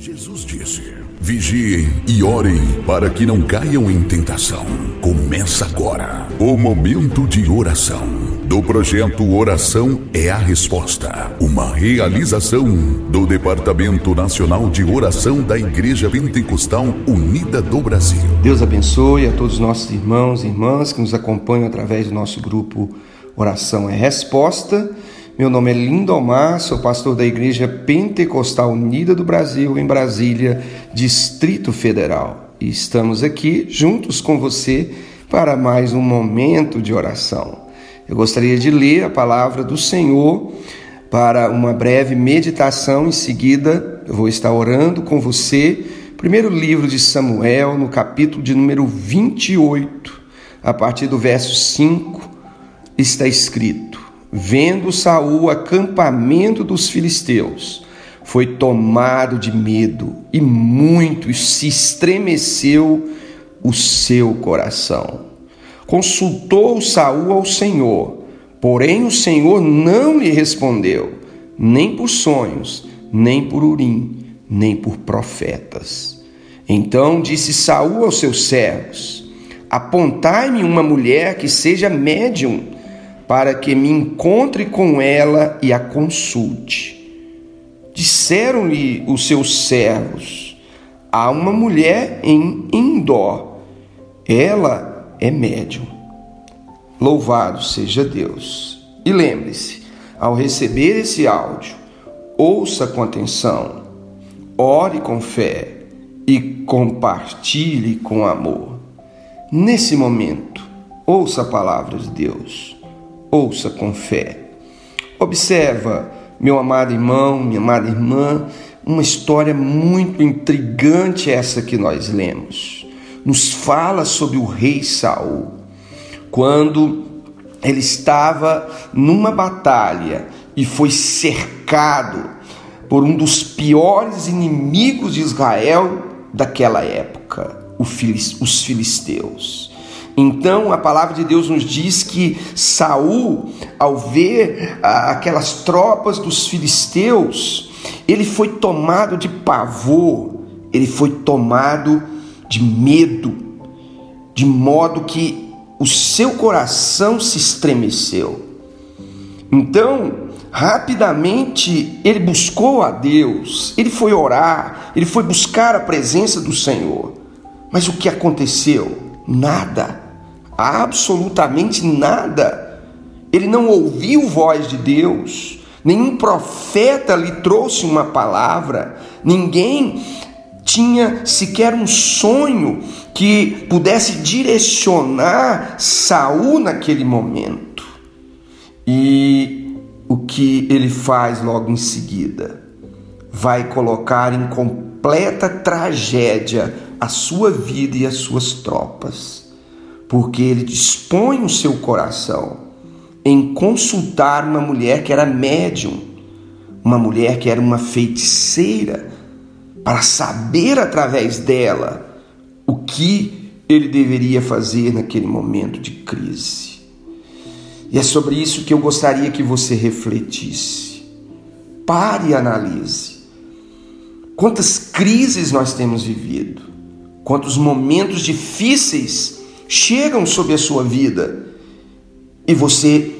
Jesus disse: Vigiem e orem para que não caiam em tentação. Começa agora o momento de oração do projeto Oração é a Resposta, uma realização do Departamento Nacional de Oração da Igreja Pentecostal Unida do Brasil. Deus abençoe a todos os nossos irmãos e irmãs que nos acompanham através do nosso grupo Oração é Resposta. Meu nome é Lindomar, sou pastor da Igreja Pentecostal Unida do Brasil, em Brasília, Distrito Federal. E estamos aqui juntos com você para mais um momento de oração. Eu gostaria de ler a palavra do Senhor para uma breve meditação. Em seguida, eu vou estar orando com você. Primeiro livro de Samuel, no capítulo de número 28, a partir do verso 5, está escrito: vendo Saul o acampamento dos filisteus, foi tomado de medo e muito se estremeceu o seu coração. Consultou Saul ao Senhor, porém o Senhor não lhe respondeu, nem por sonhos, nem por urim, nem por profetas. Então disse Saul aos seus servos: Apontai-me uma mulher que seja médium para que me encontre com ela e a consulte. Disseram-lhe os seus servos: Há uma mulher em Indó, ela é médium. Louvado seja Deus. E lembre-se, ao receber esse áudio, ouça com atenção, ore com fé e compartilhe com amor. Nesse momento, ouça a palavra de Deus ouça com fé. Observa, meu amado irmão, minha amada irmã, uma história muito intrigante essa que nós lemos. Nos fala sobre o rei Saul. Quando ele estava numa batalha e foi cercado por um dos piores inimigos de Israel daquela época, os filisteus. Então a palavra de Deus nos diz que Saul, ao ver ah, aquelas tropas dos filisteus, ele foi tomado de pavor, ele foi tomado de medo, de modo que o seu coração se estremeceu. Então, rapidamente ele buscou a Deus, ele foi orar, ele foi buscar a presença do Senhor. Mas o que aconteceu? Nada absolutamente nada. Ele não ouviu voz de Deus, nenhum profeta lhe trouxe uma palavra, ninguém tinha sequer um sonho que pudesse direcionar Saul naquele momento. E o que ele faz logo em seguida? Vai colocar em completa tragédia a sua vida e as suas tropas porque ele dispõe o seu coração em consultar uma mulher que era médium, uma mulher que era uma feiticeira, para saber através dela o que ele deveria fazer naquele momento de crise. E é sobre isso que eu gostaria que você refletisse. Pare e analise. Quantas crises nós temos vivido, quantos momentos difíceis chegam sobre a sua vida e você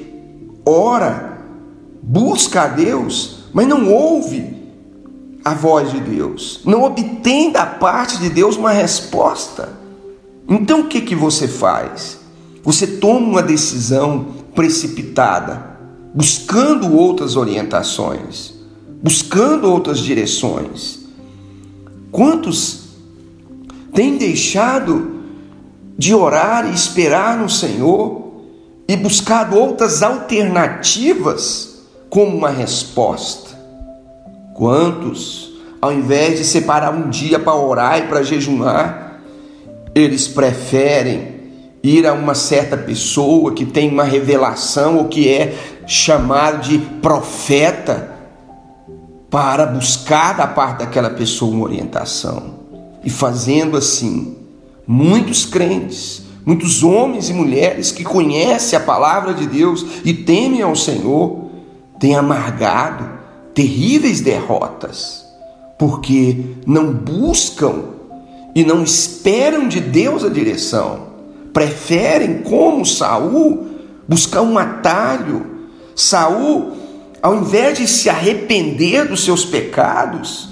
ora, busca a Deus, mas não ouve a voz de Deus, não obtém da parte de Deus uma resposta. Então o que que você faz? Você toma uma decisão precipitada, buscando outras orientações, buscando outras direções. Quantos têm deixado de orar e esperar no Senhor e buscar outras alternativas como uma resposta. Quantos, ao invés de separar um dia para orar e para jejuar, eles preferem ir a uma certa pessoa que tem uma revelação ou que é chamado de profeta para buscar da parte daquela pessoa uma orientação. E fazendo assim, Muitos crentes, muitos homens e mulheres que conhecem a palavra de Deus e temem ao Senhor, têm amargado terríveis derrotas, porque não buscam e não esperam de Deus a direção. Preferem, como Saul, buscar um atalho. Saul, ao invés de se arrepender dos seus pecados,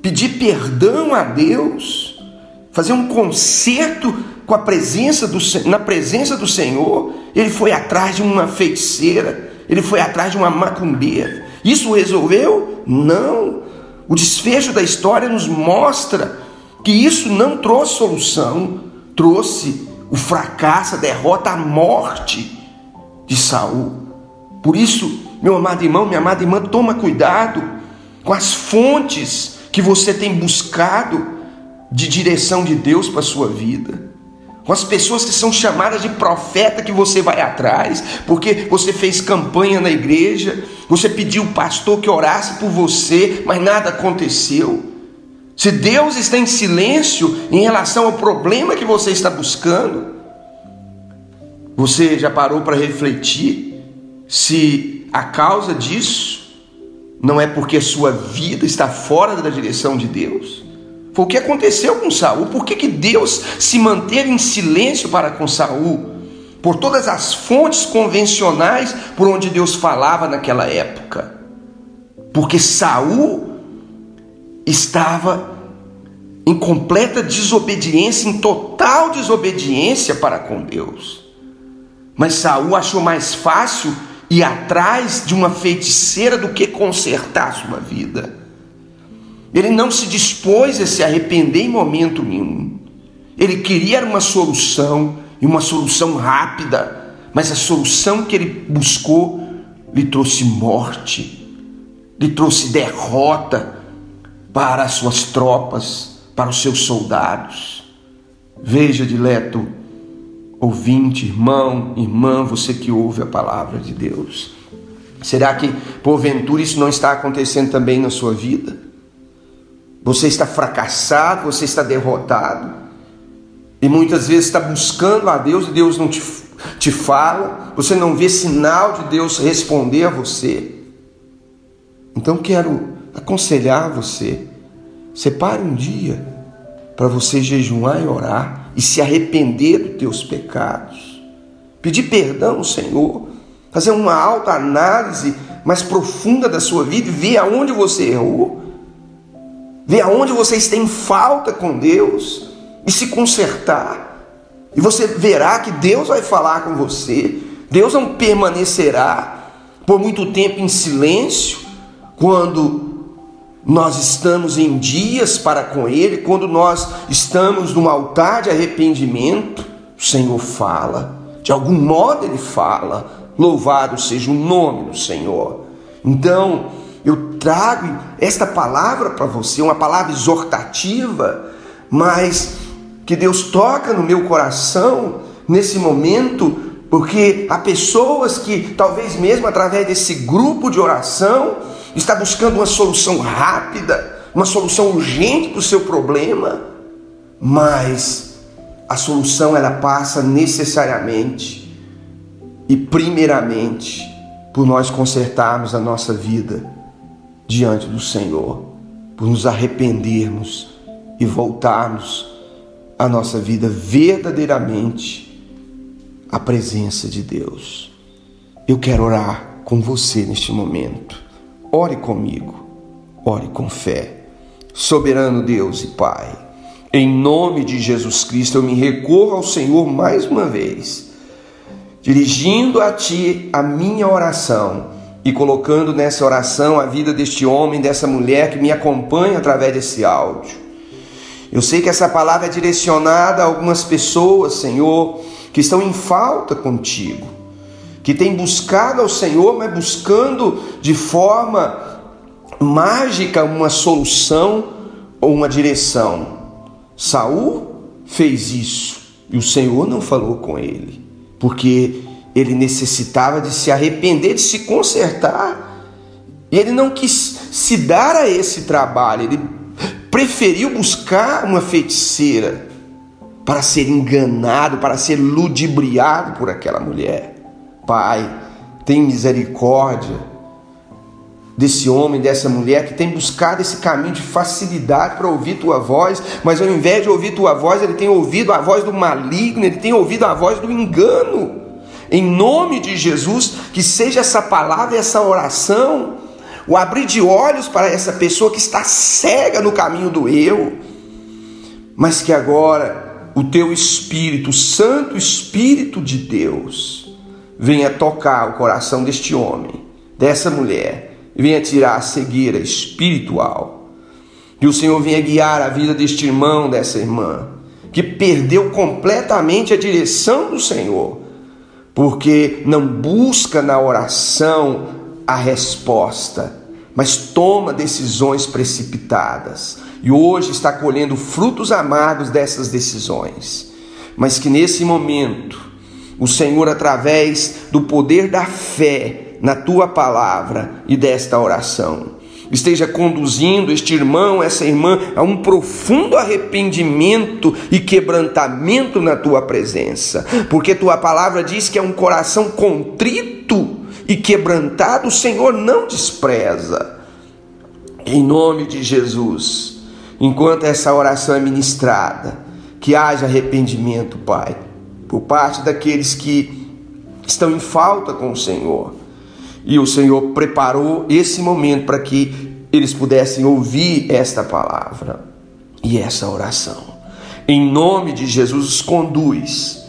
pedir perdão a Deus, fazer um concerto com a presença do, na presença do Senhor, ele foi atrás de uma feiticeira, ele foi atrás de uma macumbeira. Isso resolveu? Não. O desfecho da história nos mostra que isso não trouxe solução, trouxe o fracasso, a derrota, a morte de Saul. Por isso, meu amado irmão, minha amada irmã, toma cuidado com as fontes que você tem buscado de direção de Deus para a sua vida. Com as pessoas que são chamadas de profeta que você vai atrás, porque você fez campanha na igreja, você pediu o pastor que orasse por você, mas nada aconteceu. Se Deus está em silêncio em relação ao problema que você está buscando, você já parou para refletir se a causa disso não é porque a sua vida está fora da direção de Deus? Foi o que aconteceu com Saul. Por que, que Deus se manteve em silêncio para com Saul? Por todas as fontes convencionais por onde Deus falava naquela época. Porque Saul estava em completa desobediência, em total desobediência para com Deus. Mas Saul achou mais fácil ir atrás de uma feiticeira do que consertar sua vida. Ele não se dispôs a se arrepender em momento nenhum. Ele queria uma solução e uma solução rápida, mas a solução que ele buscou lhe trouxe morte, lhe trouxe derrota, para as suas tropas, para os seus soldados. Veja, dileto ouvinte, irmão, irmã, você que ouve a palavra de Deus. Será que porventura isso não está acontecendo também na sua vida? Você está fracassado, você está derrotado, e muitas vezes está buscando a Deus e Deus não te, te fala, você não vê sinal de Deus responder a você. Então quero aconselhar você, separe um dia para você jejuar e orar e se arrepender dos teus pecados. Pedir perdão ao Senhor, fazer uma alta análise mais profunda da sua vida e ver aonde você errou. Ver aonde você está em falta com Deus e se consertar. E você verá que Deus vai falar com você. Deus não permanecerá por muito tempo em silêncio quando nós estamos em dias para com Ele, quando nós estamos num altar de arrependimento, o Senhor fala, de algum modo Ele fala, louvado seja o nome do Senhor. Então, eu trago esta palavra para você, uma palavra exortativa, mas que Deus toca no meu coração nesse momento, porque há pessoas que, talvez mesmo através desse grupo de oração, está buscando uma solução rápida, uma solução urgente para o seu problema, mas a solução ela passa necessariamente e primeiramente por nós consertarmos a nossa vida diante do Senhor, por nos arrependermos e voltarmos a nossa vida verdadeiramente à presença de Deus. Eu quero orar com você neste momento. Ore comigo, ore com fé. Soberano Deus e Pai, em nome de Jesus Cristo, eu me recorro ao Senhor mais uma vez, dirigindo a Ti a minha oração e colocando nessa oração a vida deste homem, dessa mulher que me acompanha através desse áudio. Eu sei que essa palavra é direcionada a algumas pessoas, Senhor, que estão em falta contigo que tem buscado ao Senhor, mas buscando de forma mágica uma solução ou uma direção. Saul fez isso e o Senhor não falou com ele, porque ele necessitava de se arrepender, de se consertar. E ele não quis se dar a esse trabalho, ele preferiu buscar uma feiticeira para ser enganado, para ser ludibriado por aquela mulher. Pai, tem misericórdia desse homem, dessa mulher que tem buscado esse caminho de facilidade para ouvir tua voz, mas ao invés de ouvir tua voz, ele tem ouvido a voz do maligno, ele tem ouvido a voz do engano. Em nome de Jesus, que seja essa palavra, essa oração, o abrir de olhos para essa pessoa que está cega no caminho do eu, mas que agora o teu Espírito, o Santo Espírito de Deus, venha tocar o coração deste homem, dessa mulher, venha tirar a cegueira espiritual. Que o Senhor venha guiar a vida deste irmão, dessa irmã, que perdeu completamente a direção do Senhor, porque não busca na oração a resposta, mas toma decisões precipitadas. E hoje está colhendo frutos amargos dessas decisões. Mas que nesse momento, o Senhor, através do poder da fé na tua palavra e desta oração, esteja conduzindo este irmão, essa irmã, a um profundo arrependimento e quebrantamento na tua presença, porque tua palavra diz que é um coração contrito e quebrantado, o Senhor não despreza. Em nome de Jesus, enquanto essa oração é ministrada, que haja arrependimento, Pai, por parte daqueles que estão em falta com o Senhor e o Senhor preparou esse momento para que eles pudessem ouvir esta palavra e essa oração. Em nome de Jesus, os conduz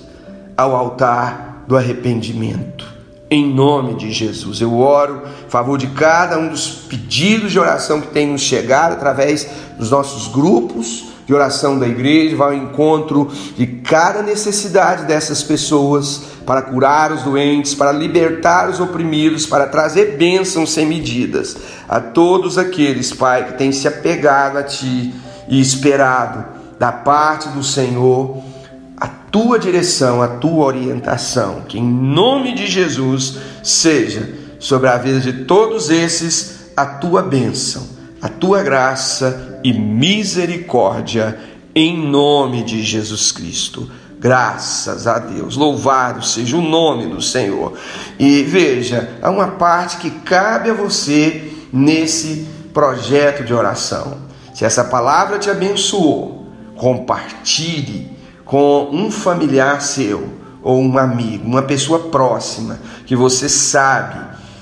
ao altar do arrependimento. Em nome de Jesus, eu oro a favor de cada um dos pedidos de oração que tem nos chegado através dos nossos grupos de oração da igreja, vai ao encontro de cada necessidade dessas pessoas para curar os doentes, para libertar os oprimidos, para trazer bênçãos sem medidas. A todos aqueles, Pai, que têm se apegado a Ti e esperado da parte do Senhor a tua direção, a tua orientação, que em nome de Jesus seja sobre a vida de todos esses a tua bênção, a tua graça e misericórdia em nome de Jesus Cristo. Graças a Deus, louvado seja o nome do Senhor. E veja, há uma parte que cabe a você nesse projeto de oração. Se essa palavra te abençoou, compartilhe com um familiar seu ou um amigo, uma pessoa próxima que você sabe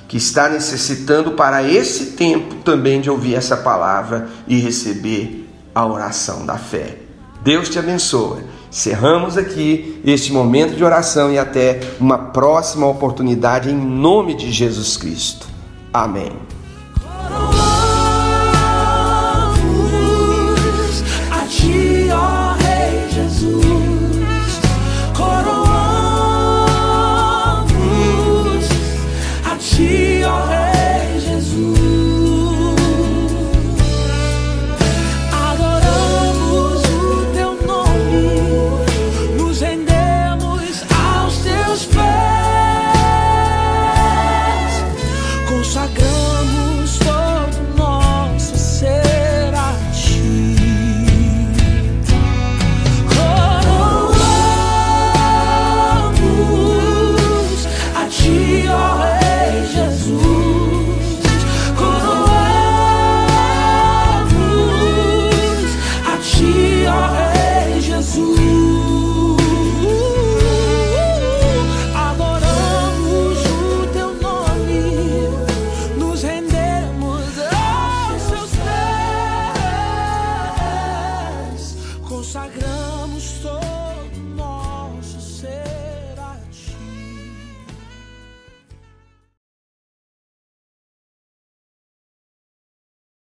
que está necessitando para esse tempo também de ouvir essa palavra e receber a oração da fé. Deus te abençoe. Cerramos aqui este momento de oração e até uma próxima oportunidade em nome de Jesus Cristo. Amém.